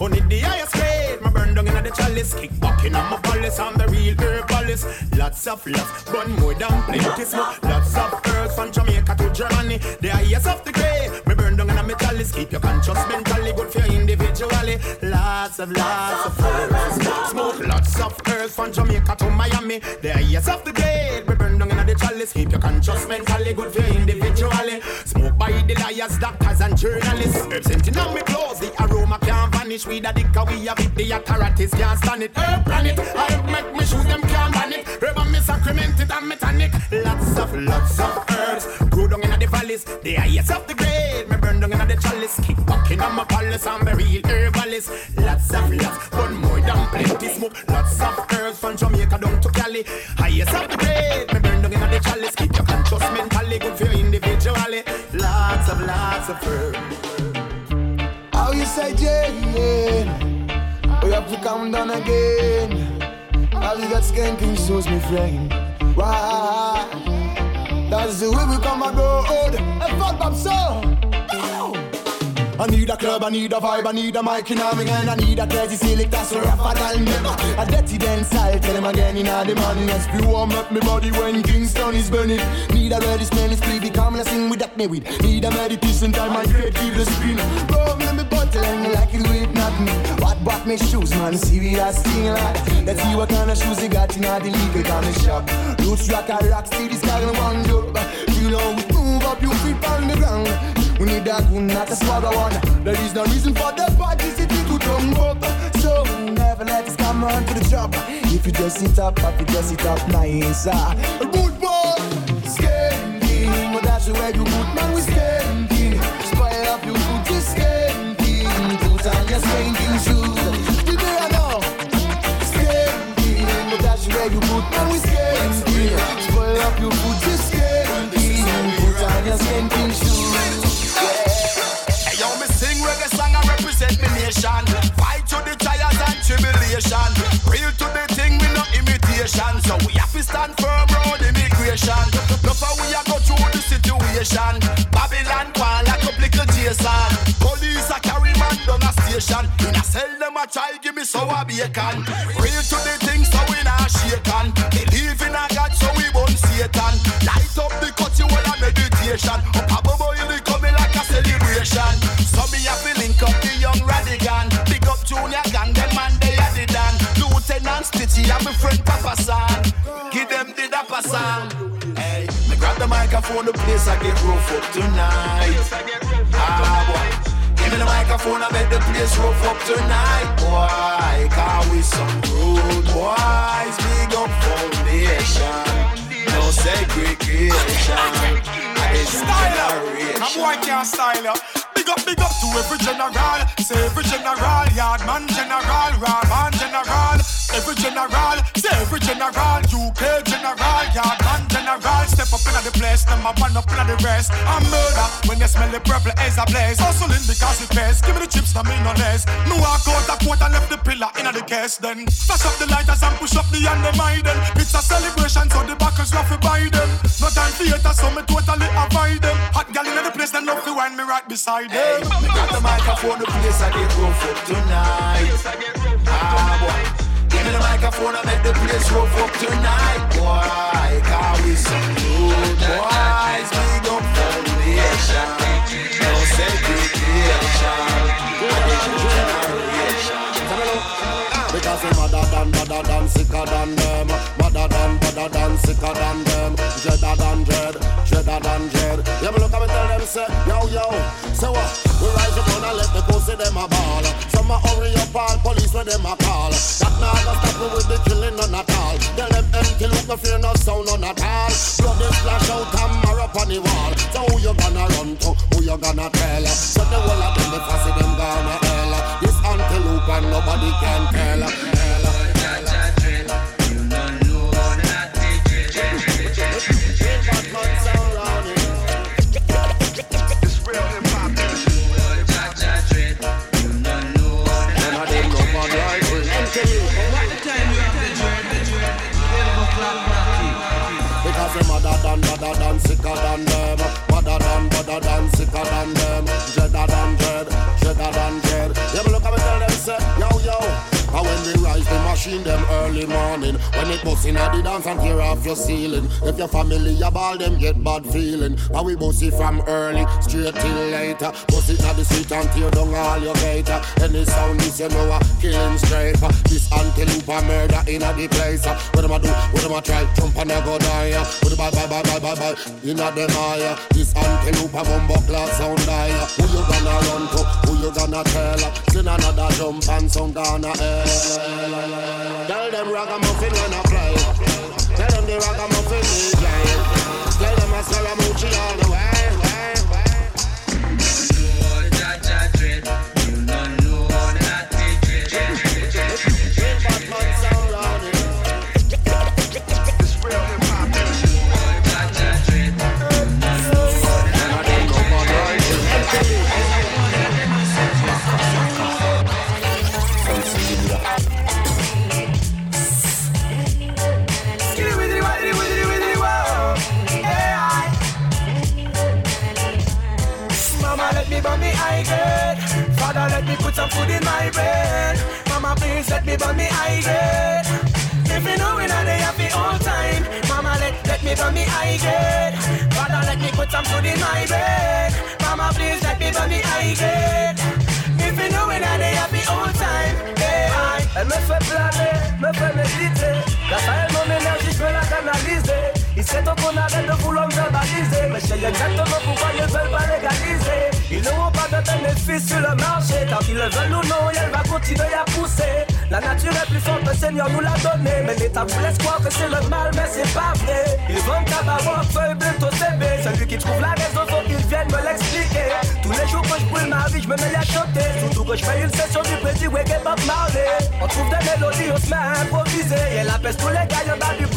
Only the highest the chalice. Kick back in my palace, I'm the real herbalist. Lots of love, but more than plenty smoke. Lots of girls from Jamaica to Germany. The highest of the grade, me burn down in a chalice. Keep your conscious mentally good for your individually. Lots of lots of girls, smoke lots of girls from Jamaica to Miami. The highest of the grade, me burn down in the chalice. Keep your conscious mentally good for your individually. Smoke by the liars, doctors and journalists. Herbs scenting on me clothes, the aroma can't vanish. We the dick we have it, the authorities can't stand it. Herb planet, I make me shoes them can't ban it. And me sacrament it and me tonic. Lots of, lots of herbs, grow down in the valleys. The highest of the grade, me burn down in the chalice. Kick back in my palace, I'm a real herbalist. Lots of lots, but more than plenty smoke. Lots of herbs from Jamaica down to Cali. Highest of the grade, me burn down in the chalice. Keep your conscious mentally good for you individually. Lots of lots of herbs. How you say Jane? We have to come down again. How you got skanking shoes, me friend? Why? That's the way we come and go. Hey, fuck up so. I need a club, I need a vibe, I need a mic in my hand I need a crazy select, that's where I than them A dirty dance style, tell them again in the madness Be warm up my body when Kingston is burning Need a ready smell, it's pretty calm, and sing with that me with Need a meditation time, I create the spin Bro, let me bottle and me like it with nothing Bought me shoes, man, serious thing like Let's see what kind of shoes you got in the legal kind shop Roots rock a rock, see this guy one up You know, we move up, you feet on the ground we need a good, not a swagger one. There is no reason for the party city to jump up. So never let us come on to the job. If you just sit up, if you just sit up nice. Uh, good boy, skanking. But that's the way you put man, we skanking. Man, we skanking. Spoil up your food, just skanking. Put on your skanking shoes Hey, yo, me sing reggae song, I represent me nation. Fight to the trials and tribulation. Real to the thing, we no imitation. So we have to stand firm round immigration. Look how we are go through the situation. Babylon quan like a little Jason. Police are carry man down a station. In a cell them a try give me sour bacon. Real to the thing, we. Believe in a God, so we won't Satan. Light up the cut, you will a meditation. Up above, boy, they coming like a celebration. So me a feel link up the young radigan. Big up junior gang, them man they are the dan. Lieutenant Stitchie and my friend Papa San. Give them the dapper song. Hey, me grab the microphone, the place I get rough up tonight. Ah, boy. Give me the microphone, I bet the place rough up tonight. Boy, cause we some rude boys. Big up foundation. No segregation. I style up. I'm white can't style up. Big up, big up to every general. Say every general, yard man general, raw man general. Every general, say every general, UK general, yard man general. Step up in the place, a man up in the rest. I'm murder when you smell the purple as a blaze. Hustling because it pays. Give me the chips, no me no less. No, walk out the court and left the pillar in the case. Then flash up the lighters and push up the hand of them. It's a celebration, so the backers love to buy them. No time theater, so me totally avoid them. Hot gal in the place, then love to wind me right beside them. Hey, me got the microphone, the place I get rough for tonight. Me the microphone, I make the place rough up tonight, boy. Cause we some good boys, big up foundation. No segregation. Because we madder than, madder than, sicker than them Madder than, madder than, sicker than them Dreader than dread, dreader than dread Yeah, me look at me tell them say, yo, yo So what? We rise up and let the pussy them a ball hurry up all police when them a call. That now gonna stop with the killing none at all. Tell them empty look no fear no sound none at all. Blood is splash out and mark up on the wall. So who you gonna run to? Who you gonna tell? So the whole of them, the fussy them gonna hell. This antelope and nobody can tell your ceiling. If your family a ball them get bad feeling. And we it from early straight till later. It at the street and tear down all your gator. Any sound uh, this you know a killing straight. This antelope a murder in a the place uh. What am I do? What am I try? Jump and I go die uh. What bye bye bye bye bye bye? In a them eye This antelope a bumbo class sound die Who you gonna run to? Who you gonna tell? Send another jump and some gonna air Tell them ragamuffin when I the ragamuffin me play. Them a moochie all Nous l'a donné. Mais l'État vous laisse croire que c'est le mal, mais c'est pas vrai. Ils vendent tabac, feuille, bientôt CB. Celui qui trouve la raison,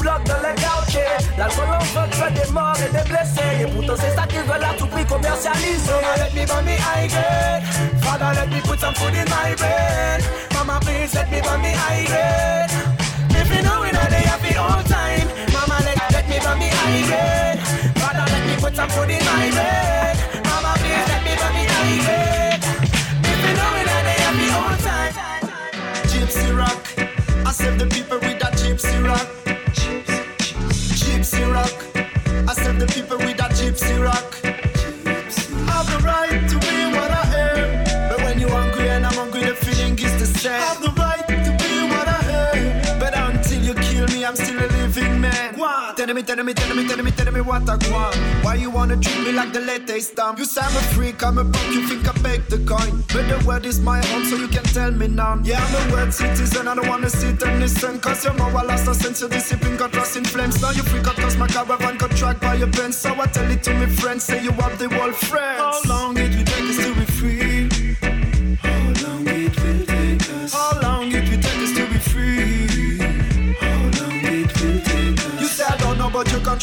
bloc dans les quartiers. L'alcool fait des morts et des blessés. Et pourtant, c'est ça qu'ils veulent à tout prix commercialiser. Mama, let me burn me high grade. Father, let me put some food in my bread. Mama, please let me burn me high grade. If you know happy all time. Mama, let, let me me high grade. Father, let me put some food in my bread. Mama, please let me me high grade. I save the people with that gypsy rock. Gypsy rock, I save the people with that gypsy rock. Tell me, tell me, tell me, tell me, tell me what I want. Why you wanna treat me like the latest stamp? You say I'm a freak, I'm a punk, you think I beg the coin. But the world is my home, so you can tell me now. Yeah, I'm a word citizen, I don't wanna sit and listen. Cause your mouth lost a sense of discipline, got lost in flames. Now you freak out cause my caravan got tracked by your pen. So I tell it to me friends, say you have the world friends. How long it will take us to be free?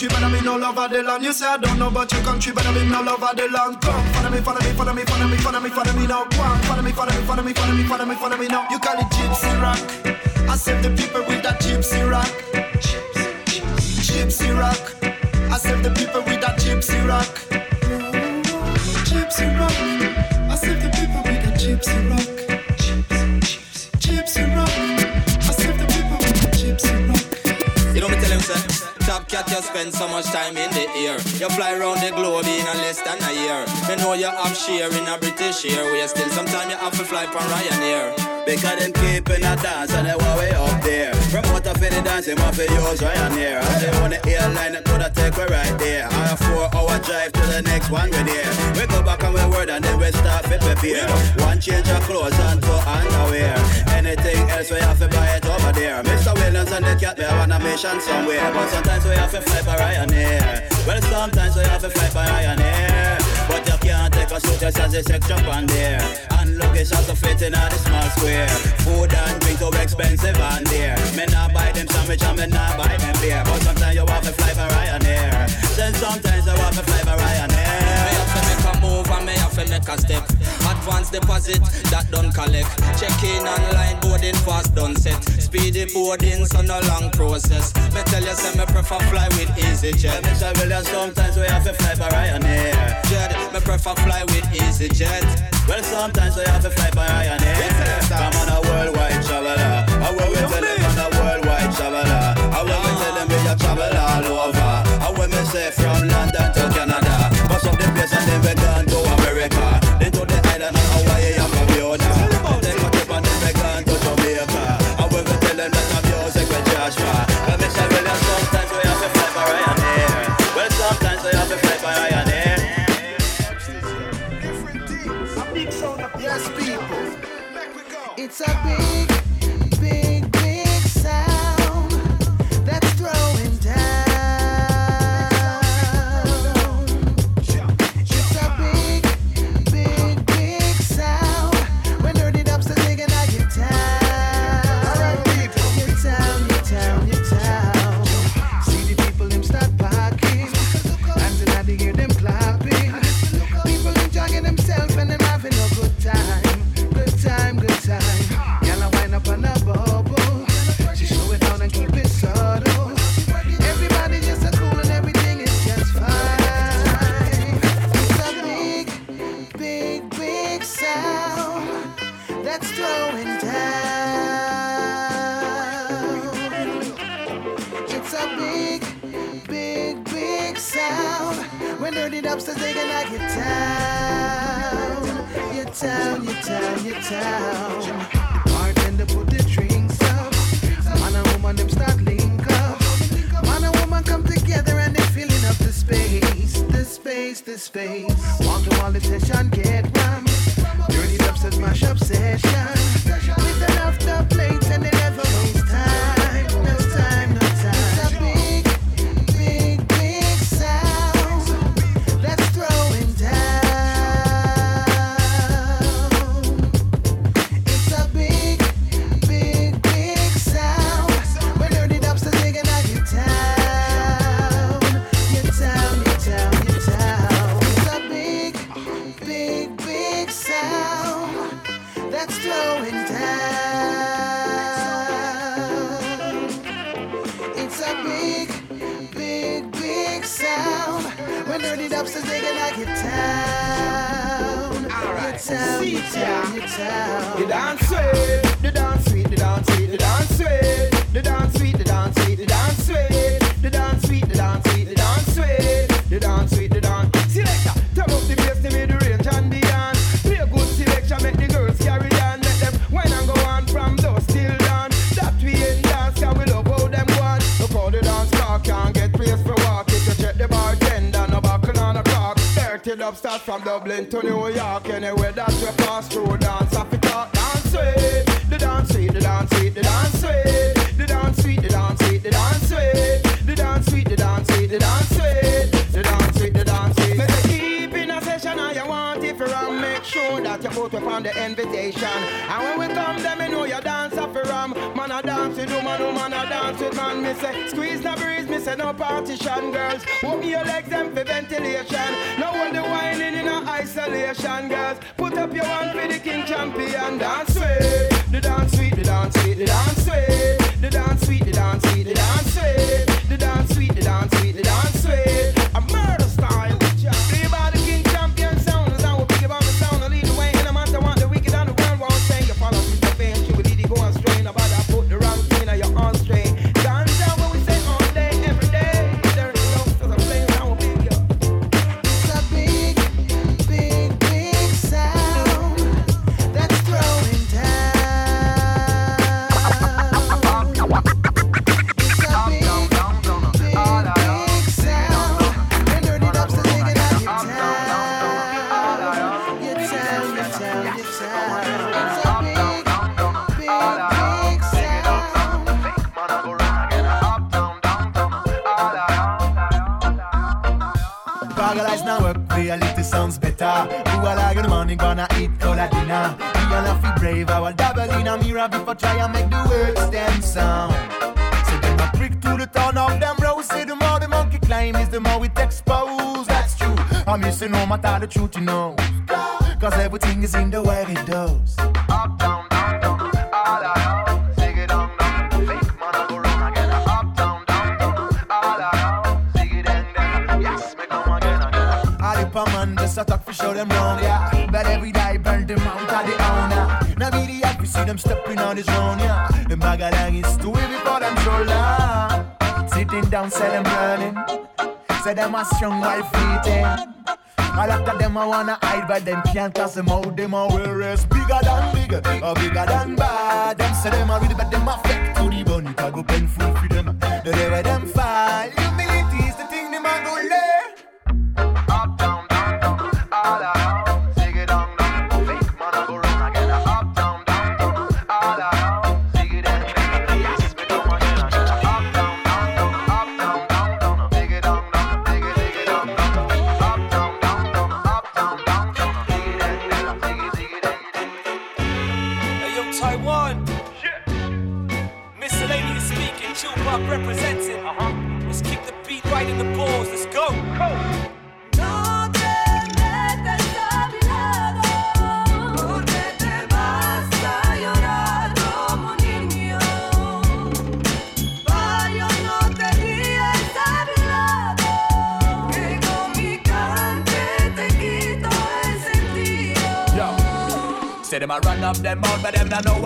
Country, but I'm in all over the land. You say I don't know about your country, but I'm in all over the land. Come, follow me, follow me, follow me, follow me, follow me, follow me now. Come, follow me, follow me, follow me, follow me, follow me, follow me now. You call it gypsy rock. I save the people with that gypsy rock. Gypsy rock. I save the people with that gypsy rock. Gypsy rock. You spend so much time in the air. You fly around the globe in a less than a year. You know you have share in a British Airways. Still, sometimes you have to fly for Ryanair. Because them keeping a dance and they want way up there. Promoter for the dance, off for use Ryanair. And they want the airline that could have take we right there. On a four hour drive to the next one with there. We go back on we word and then we start to prepare. One change of clothes and two underwear. Anything else we have to buy it over there. Mr. Williams and the cat, they have on a mission somewhere. But sometimes we have to fly by Ryanair. Well, sometimes we have to fly by Ryanair. But you can't take a suit just as a shop on there. And luggage also fit in a small square. Food and drink too expensive on there. Me not buy them sandwich and me not buy them beer. But sometimes you have to fly by Ryanair. Then sometimes you have to fly by Ryanair. Me have to make a move and me have to make a step. Advance deposit, that done collect. Check in online, boarding fast done set speedy boarding, so no long process. Me tell you, say me prefer fly with easyJet. Yeah, Mr. Williams, sometimes we have to fly by Ryanair. Jet, me prefer fly with easyJet. Well, sometimes we have to fly by Ryanair. Come on, a worldwide traveler. I will tell them on a worldwide traveler. I will be telling me a travel all over. I will say from Dublin to New York, anywhere that on the invitation. And when we come, them, me know you dance up a ram. Man, I dance with woman, woman, I dance with man. Me say, squeeze no breeze, me say, no partition, girls. Open your legs, them for ventilation. Now all the whining in our isolation, girls. Put up your hand for the king champion. Dance sweet, the dance sweet, the dance sweet, the dance sweet, The dance sweet, the dance sweet, the dance way. The dance sweet, the dance sweet, the dance way. Paralyzed now work, reality sounds better. Who are like in the gonna eat cola dinner? We all have to brave will double in a mirror before try and make the words them sound. So them a prick to the town of them rows. Say the more the monkey climb is the more it expose. That's true. I'm missing no my the truth, you know. Cause everything is in the way it goes. Up, down, down, down, all around. Zig it down, down. Fake man, go wrong again. Up, down, down, down, all around. Zig it dang, dang. Yes, me come again. I dip a man just a talk for show them wrong, yeah. But every day burn them out of the owner. Now be the act, see them stepping on this round, yeah. The bag of is too heavy for them shoulder. Sitting down, sell them burning. Say them a strong white feet fleeting. All after them I wanna hide, but them can't cause them out. Them a whereas bigger than bigger, or bigger than bad. Them say them a really, but them affect to the bone. A go painful for them. The way them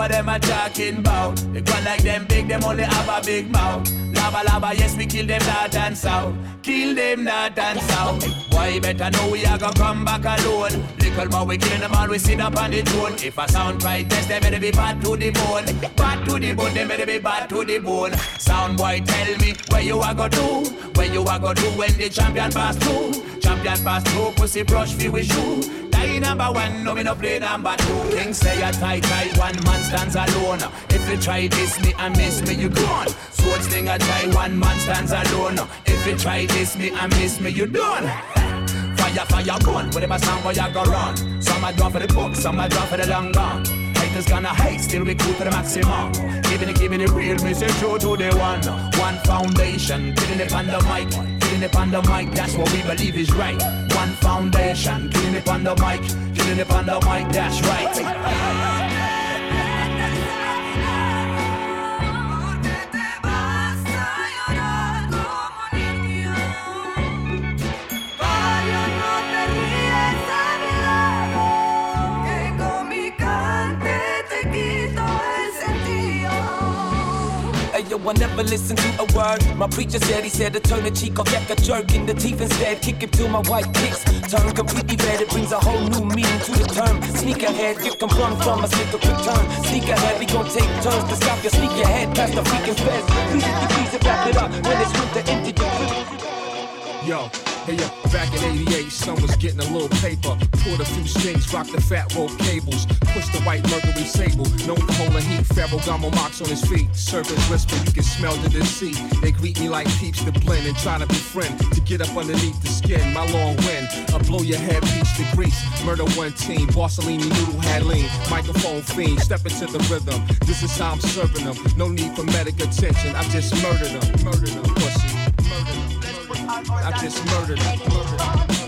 what them a talking about. They go like them big, them only have a big mouth. Lava lava, yes we kill them north and south. Kill them north and south. Why better know we are gonna come back alone? Little more we kill them all, we sit up on the throne. If a sound right test, they better be bad to the bone. Bad to the bone, they better be bad to the bone. Sound boy, tell me where you are gonna do? Where you are gonna do when the champion pass through? Champion pass through, pussy brush fi with shoe. Die number one, no me no play number two. King say a tight tight, one man stands alone. If you try this me and miss me, you gone. Sword sling a tie, one man stands alone. If you try this me and miss me, you done. Fire, fire, gun, whatever sound where you go run. Some a draw for the book, some a draw for the long gun. Haters gonna hate, still we cool to the maximum. Giving it, giving it real, me say true to the one. One foundation, killing it on the mic, killing it on the mic, that's what we believe is right. One foundation, killing it on the mic, killing it on the mic, that's right. Yo, I never listen to a word. My preacher said he said to turn the cheek off like a jerk in the teeth instead. Kick it till my white kicks turn completely red. It brings a whole new meaning to the term. Sneak ahead, get confirmed from a slick of return. Sneak ahead, we gon' take turns to stop your sneak ahead past the freaking feds. Please, you please, wrap it up when it's winter empty Yo, hey yo, back in 88, son was getting a little paper. Pulled a few strings, rocked the fat rope cables. Pushed the white Mercury sable. For holding heat, Ferragamo mocks on his feet. Servants whisper, you can smell the deceit. They greet me like peeps to blend and try to befriend. To get up underneath the skin, my long wind. I blow your head, beach to grease. Murder one team, Borsellini noodle had lean. Microphone fiend, step into the rhythm. This is how I'm serving them. No need for medic attention, I just murdered them. Murdered them, pussy. I just murdered.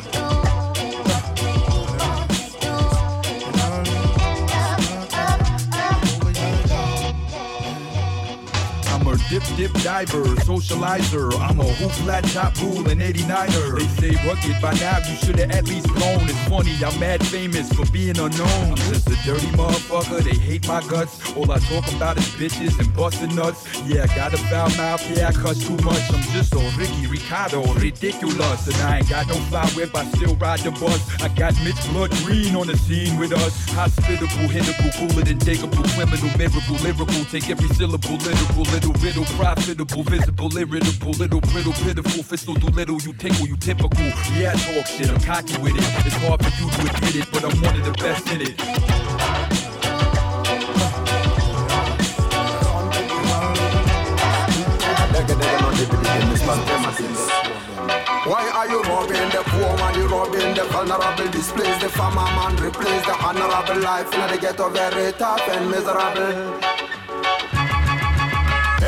Dip dip diver, socializer. I'm a hoop flat top rule and 89er. They say rugged by now, you should have at least blown. It's funny, I'm mad famous for being unknown. I'm just a dirty motherfucker, they hate my guts. All I talk about is bitches and busting nuts. Yeah, I got a foul mouth, yeah, I cuss too much. I'm just a Ricky Ricardo, ridiculous. And I ain't got no fly whip, I still ride the bus. I got Mitch Blood Green on the scene with us. Hospitable, hittable, cooler than digable, criminal, miracle, lyrical. Take every syllable, literal, little riddle, profitable, visible, irritable, little brittle, pitiful, fistal, do little, you tickle, you typical. Yeah, I talk shit, I'm cocky with it. It's hard for you to admit it, but I'm one of the best in it. Why are you robbing the poor man? You robbing the vulnerable, displace the farmer man, replace the honorable life in the ghetto very tough and miserable.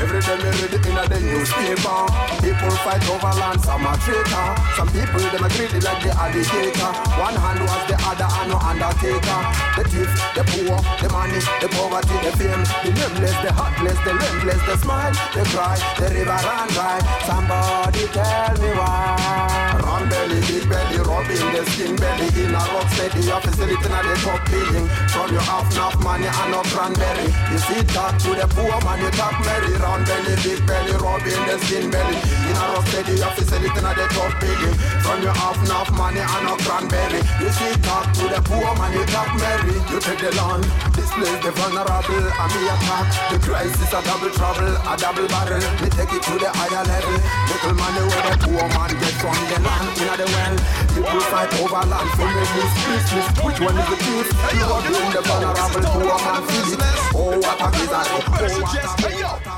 Every day me read it in the newspaper People fight over land, some are traitor Some people them are greedy like the alligator One hand was the other and no undertaker The thief, the poor, the money, the poverty, the fame The nameless, the heartless, the relentless, the smile, the cry The river run dry Somebody tell me why Run belly, big belly, robbing the skin belly in a rock steady. Your facility in the top building. From your half enough money and no cranberry. You see talk to the poor man, you talk merry. Round belly, big belly, rubbing the skin belly. In a rock steady, your facility in the top building. From your half enough money and no cranberry. You see talk to the poor man, you talk merry. You take the land, displace the vulnerable, and me attack. The crisis a double trouble, a double barrel. Me take it to the higher level. Little money where the poor man get from the land in the well. People fight over land for me this business. Which one is the truth? You are doing the vulnerable poor man feel it. Oh, what a gizzard. Oh, what a Hey,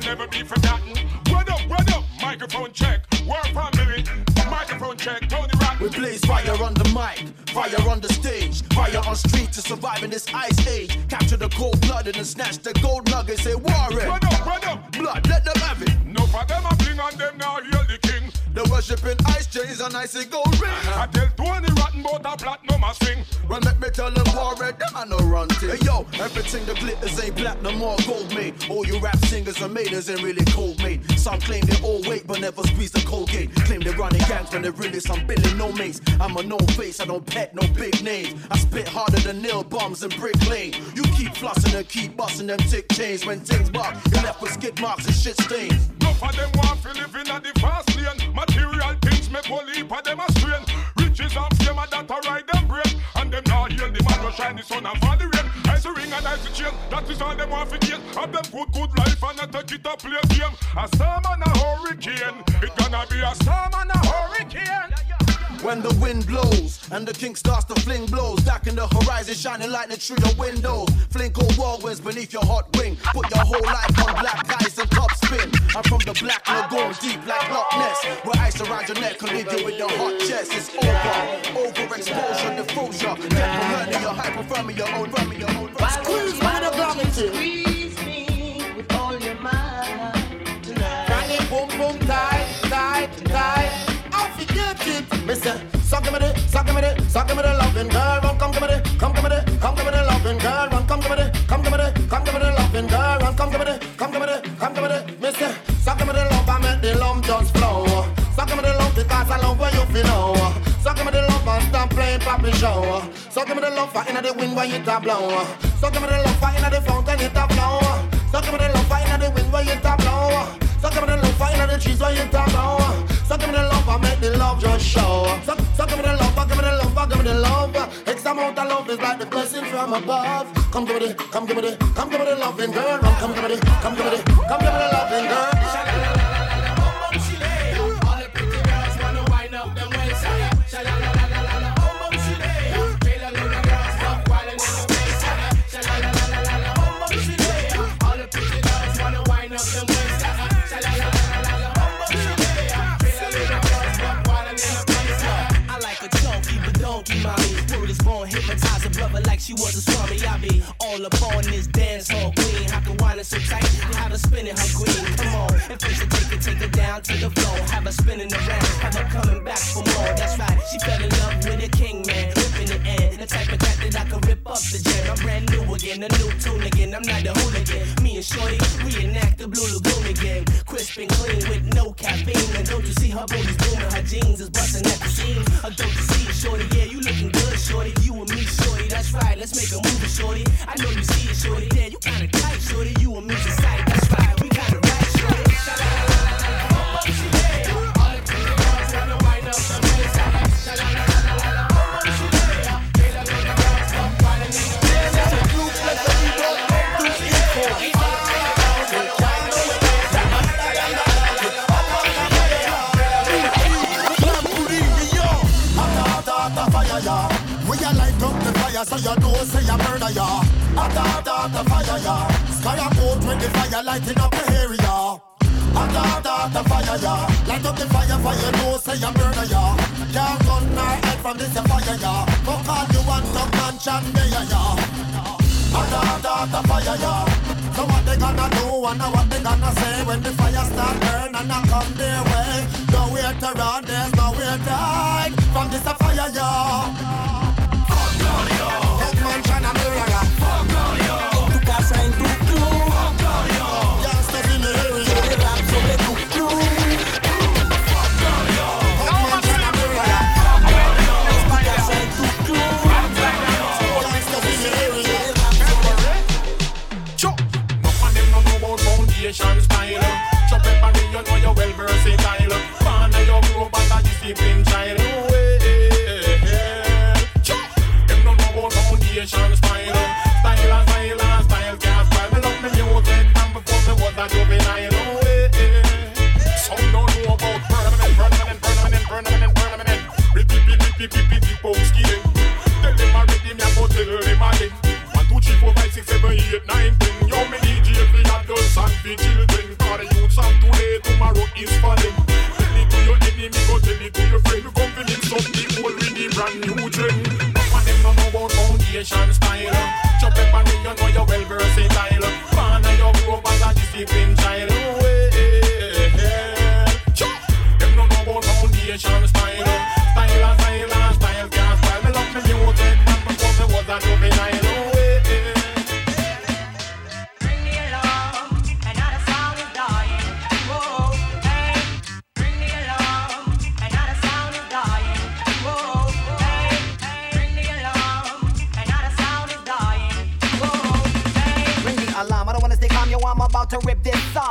can never be forgotten. What up, what up? Microphone check. War family. Microphone check. Tony Rotten. We blaze fire on the mic, fire on the stage, fire on street to survive in this ice age. Capture the cold blooded and snatch the gold nuggets. Say Warren, What up, what up? blood, let them have it. No for them a bling on them now heal the king. They're worshiping ice chains and icy gold ring. I tell Tony Rotten about a platinum a swing. Run, let me tell them Warren, them I no run. Hey yo, everything that glitters ain't platinum or gold made. All you rap singers and maidens ain't really cold made. Some claim they all weight but never squeeze the cold gate. Claim they're running gangs when they're really some billy no mates. I'm a no face, I don't pet no big names. I spit harder than nail bombs and brick lane. You keep flossing and keep busting them tick chains. When things bark, you left with skid marks and shit stains. No for them want to live in a the fast lane. Material things make whole heap of them a strain. Riches and fame and that a ride them brain. And them now heal the man go shine the sun and fall the rain. Ice a ring and ice a chain. That is all them want to gain. Have them good good life and not take it a play game. A storm and a hurricane. It gonna be a storm and a hurricane. When the wind blows and the king starts to fling blows, back in the horizon, shining lightning through your windows. Fling cold whirlwinds beneath your hot wing. Put your whole life on black ice and top spin. I'm from the black lagoon, deep like Loch Ness, where ice around your neck can leave you with your hot chest. It's over, overexposure, diffusion, death from hernia, hypothermia, own vermia, own Squeeze by the gravity. Squeeze me with all your might tonight. Bang it, boom, boom, tight, tight, tight. I forget it. Mister, suck me the, suck me the, suck me the loving girl. Run, come give me the, come give me the, come give me the loving girl. Run, come give me the, come give me the, come give me the loving girl. Run, come give me the, come give me the, come give me the. Mister, suck me the love, I make the lump just flow. Suck me the love because I love where you feel now. Suck me the love and stop playing poppy show. Suck me the love for inna the wind when it a blow. Suck me the love for inna the fountain it like the blessing from above. Come give me the, come give me the, come give me the loving girl. Come give me the, come give me the, come give me the loving girl. She was a swami. I be all up on this dance hall queen. I can wind it so tight, have her spinning her green. Come on, and first you take it, take it down to the floor. Have her spinning around, have her coming back for more. That's right, she fell in love with a king man, ripping the end. The type of cat that I can rip up the jam. I'm brand new again, a new tune again. I'm not the hooligan. Me Shorty, Reenact the Blue Lagoon again. Crisp and clean with no caffeine. And don't you see her booty's booming, her jeans is busting at the seams. Or don't you see it, Shorty? Yeah, you looking good, Shorty. You and me, Shorty. That's right, let's make a movie, Shorty. I know you see it, Shorty. Yeah, you kinda tight, Shorty. You and a sight. So you know say you murder ya. Hot hot the fire ya. Sky a boat with the fire lighting up the area. Hot hot the fire ya. Light up the fire for you know say you murder ya. Can't run my head from this fire ya. Fuck all you want to mansion there ya. Hot hot the fire ya. So what they gonna do and what they gonna say when the fire start burn and I come their way. Nowhere to run, there's nowhere to hide from this fire ya. Mansion and area. Tu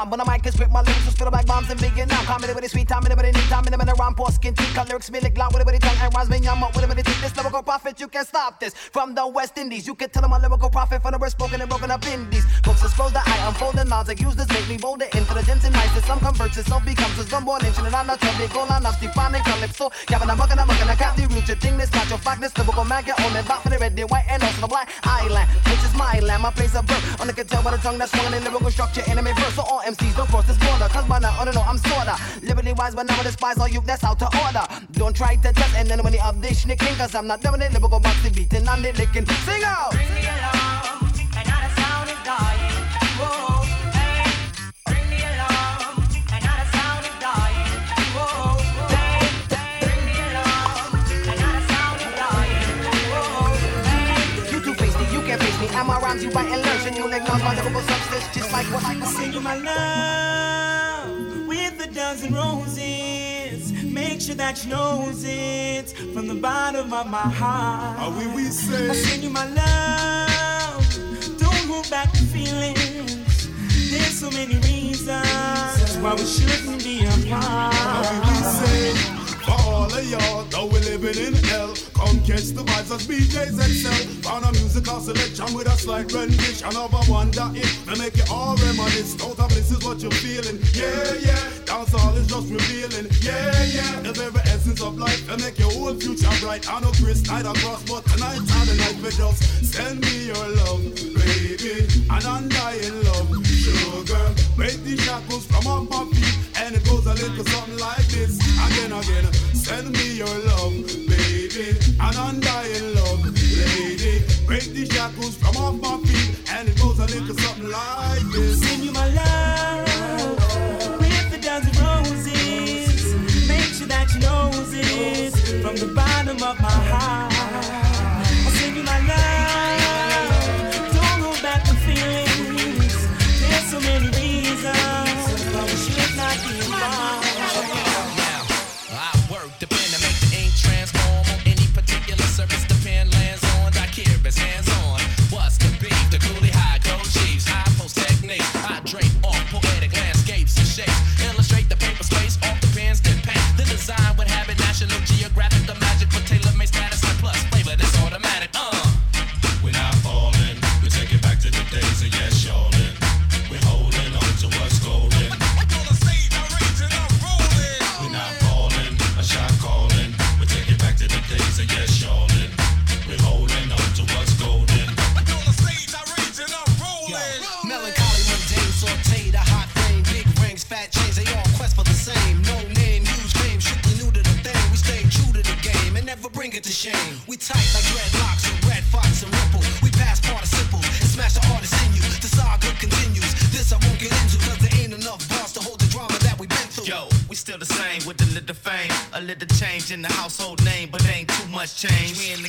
bomb. When the mic is grip, my lyrics will spill like bombs in Vietnam. Comedy with the sweet time, anybody need time, anybody around poor skin teeth. Lyrics, me lick loud, whatever they tongue, and rhymes me yum up, they think. This lyrical prophet, you can't stop this. From the West Indies, you can tell them a lyrical prophet from the word spoken and broken up indies. Books expose that I unfold the knowledge, use this make me bolder, intelligence and nice. Some converts, some becomes a some born ancient and I'm not trouble. Go on up, defining calypso. Gavin, I'm mucking, I'm mucking, I got the root, your thing, this not your fact, this lyrical mag, your and back for the red, the white, and also the black island, which is my land, my place of birth. On the tell by the tongue that's swung in lyrical structure, enemy verse. So all MCs don't cross this border, cause by now, I don't know, I'm sorta. Liberty wise, but I despise all you that's out to order. Don't try to test, and then when up this snicking, cause I'm not doing it, lyrical boxy beating, I'm the licking. Sing out! Bring me along, And my rhymes you write and learn, and you'll acknowledge my lyrical substance, just like what I sing you my love with a dozen roses. Make sure that you knows it from the bottom of my heart. How we we say? I sing you my love. Don't hold back the feelings. There's so many reasons why we shouldn't be apart. How we we say? For all of y'all, though we're living in hell, come catch the vibes as BJ's excel. Found a musical selection with a slight rendition of a wonder it. They make it all reminisce. Total bliss is what you're feeling. Yeah, yeah. Dance all is just revealing. Yeah, yeah. The very essence of life. They make your whole future bright. I know Chris night across, but tonight and the night just send me your love, baby. An undying love, sugar. Break shackles from off my feet, and it goes a little something like this. Again, again. Send me your love, baby, an undying love, lady. Break the shackles from off my feet, and it goes a little something like this. Send you my love with a dozen roses. Make sure that you knows it from the bottom of my heart.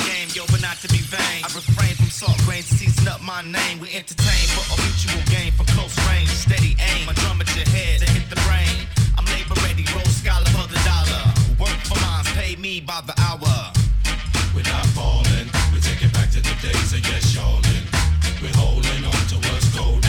Game, yo, but not to be vain. I refrain from salt grains, season up my name. We entertain for a mutual game from close range, steady aim. My drum at your head to hit the brain. I'm labor ready, roll scholar for the dollar. Work for mines, pay me by the hour. We're not falling, we take it back to the days of yes, y'allin'. We're holding on to what's golden.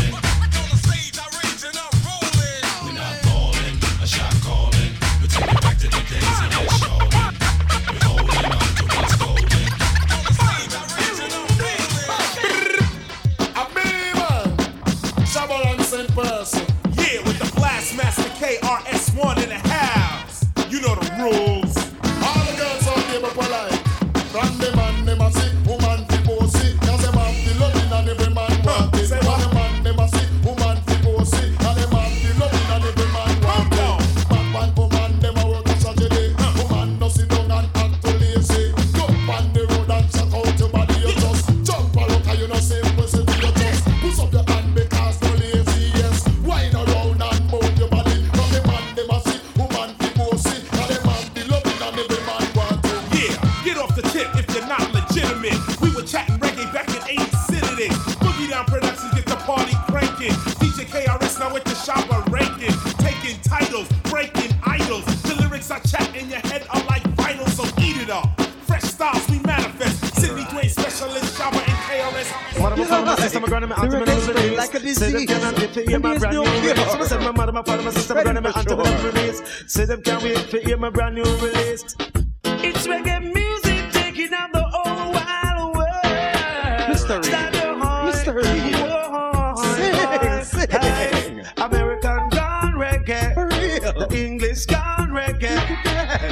You're not legitimate. We were chatting reggae back in 80 City. Boogie Down Productions get the party cranking. DJ KRS now with the Shabba Ranking. Taking titles, breaking idols. The lyrics I chat in your head are like vital, so eat it up. Fresh styles we manifest. Sydney Gray specialist, Shabba and KRS. father, my sister, my grandma, my auntie, my never release. Like a disease. Say them cannot wait to hear my brand new release. So said my mother, my father, my sister, my grandma, my auntie, my never release. Say them can't wait to hear my brand new release. It's reggae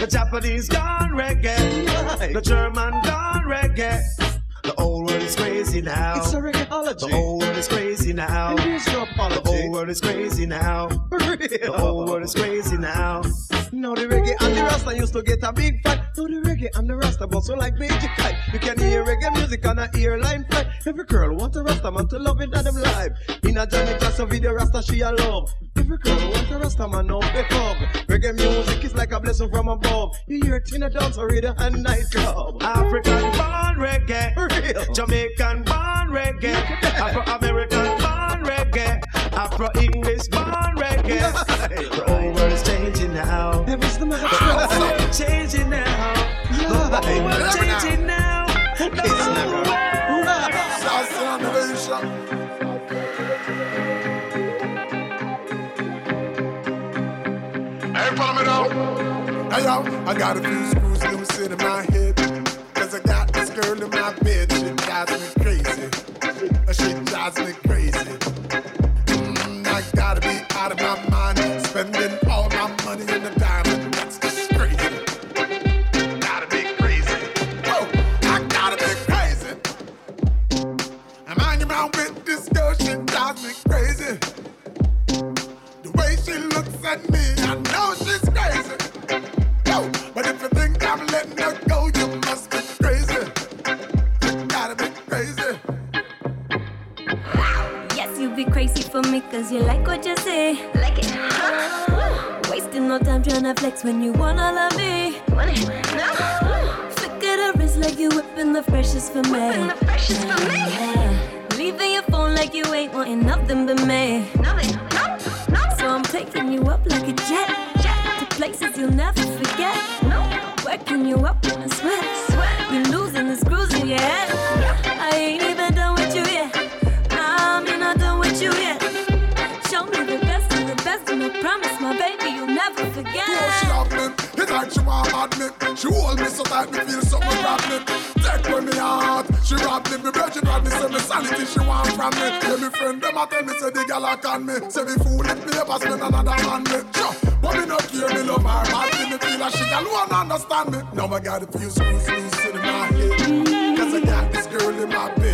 The Japanese gone reggae. The German gone reggae. The whole world is crazy now. It's a reggaeology. The whole world is crazy now. And there's no apology. The whole world is crazy now. The whole world is crazy now. Now the reggae and the rasta used to get a big fight. Now the reggae and the rasta bustle like magic kite. You can hear reggae music on a earline fly. Every girl want a rasta man to love it and them live. In a Johnny class of video rasta she a love. Every girl want a rasta man now they hug. Reggae music is like a blessing from above. You hear it in a dance or radio and nightclub. African born reggae. Real. Jamaican born reggae. Afro American born reggae. Afro English born reggae. The whole world is changing now. The whole world is changing now. The whole world is changing now. The whole world. Hey, follow me now. Hey, yo, I got a few screws loose in my head. Cause I got this girl in my bed. She drives me be crazy for me cause you like what you say. Like it, huh? Wasting no time trying to flex when you want all of me. Want it? No? Flick at her wrist like you whipping the freshest for me. Whipping the freshest for me. Leaving your phone like you ain't wanting nothing but me. Nothing, no, no. So I'm taking you up like a jet. jet. To places you'll never forget. No. Working you up in a sweat. You're losing the screws in your head. Show me the best the best, and I promise, my baby, you'll never forget. She have me. It's like she want mad me. She hold me so tight, me feel something grab. Take me heart. She rob me, me virgin rob me. Say me sanity she want from me. Yeah, me friend them a tell me say the gal a can me. Say me fool me ever another man me. Sure, me no care, me love her. Bad me, feel like she gal won't understand me. Now I got a few screws loose in my head. Cause I got this girl in my bed.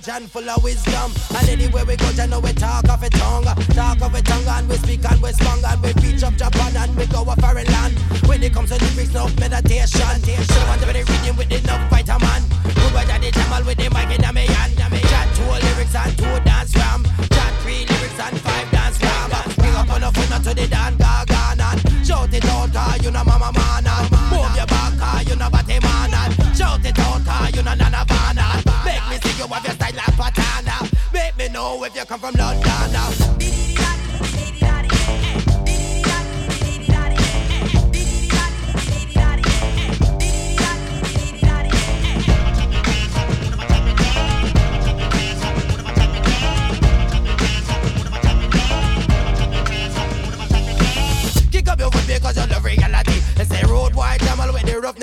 Knowledge and full of wisdom. And anywhere we go, you know we talk of a tongue. Talk of a tongue and we speak and we strong and we reach up Japan and we go a foreign land. When it comes to lyrics, no meditation. So to be reading with enough vitamin. Who got the jamal with the mic in me hand. Chat two lyrics and two dance ram. Chat three lyrics and five dance ram. Bring up on the not to the dan gagan shout it out, cause you know mama man and move your back, cause you know body man shout it out, you know if you come from London now.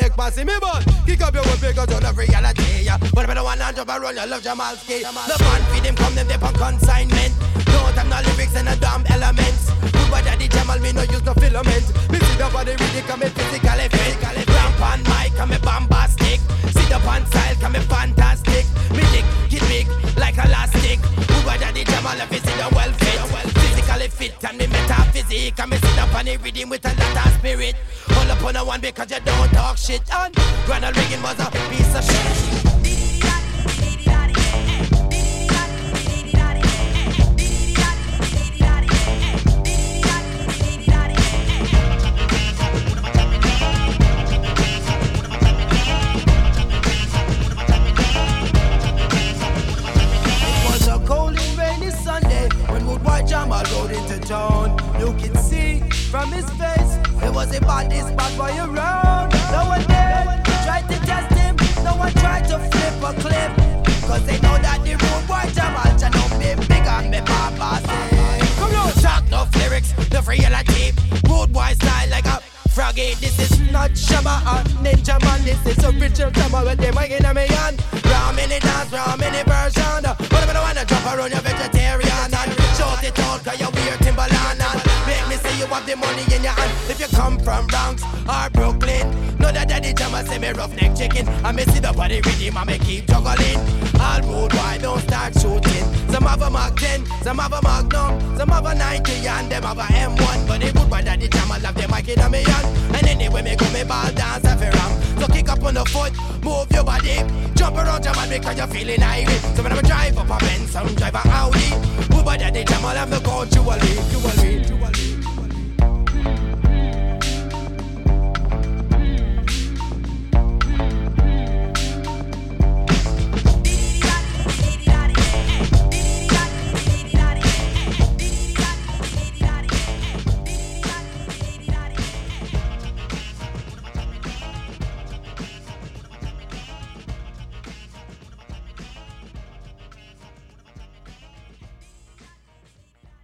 With passing me, but kick up your foot because you love reality. Yeah. But I don't want to jump around, you love Jamalski. The band feed him come them they on consignment. No time, no lyrics and no damn elements. Good boy daddy Jamal, me no use no filament. Me see the body really come me physically fit. Ramp on mic, come me bombastic. See the pan style, come me fantastic. Me dick, get big like elastic. Good boy daddy Jamal, if you see the me metaphysic. And sit up on the rhythm with a lot of spirit. Hold up on a one because you don't talk shit. And Ronald Reagan was a piece of shit. Jama rode into town. You can see from his face, it was a baddest bad boy around. No one did try to test him, no one tried to flip a clip. Cause they know that the road boy Jama shall know me big and me papa. Come on, talk no lyrics, no reality. Rude boy style like a froggy. This is not Shabba or Ninja Man. This is a ritual summer with them wagging on me on. Raw mini dance, raw mini version. But I don't wanna drop around your vegetarian. And out cause you the money in your hand. If you come from Bronx or Brooklyn, know that daddy jammer say me roughneck chicken. I me see the body rhythm and me keep juggling. All road wide don't start shooting. Some have a Mark 10, some have a Magnum, some have a 90 and them have a M1. But the good boy daddy jammer love them mic in me hand. And anyway me go me ball dance a ram. So kick up on the foot, move your body, jump around your man because you're feeling irate. So when I'm drive up a Benz, some drive a Audi. Good boy daddy jammer love the culturally, jewelry, jewelry.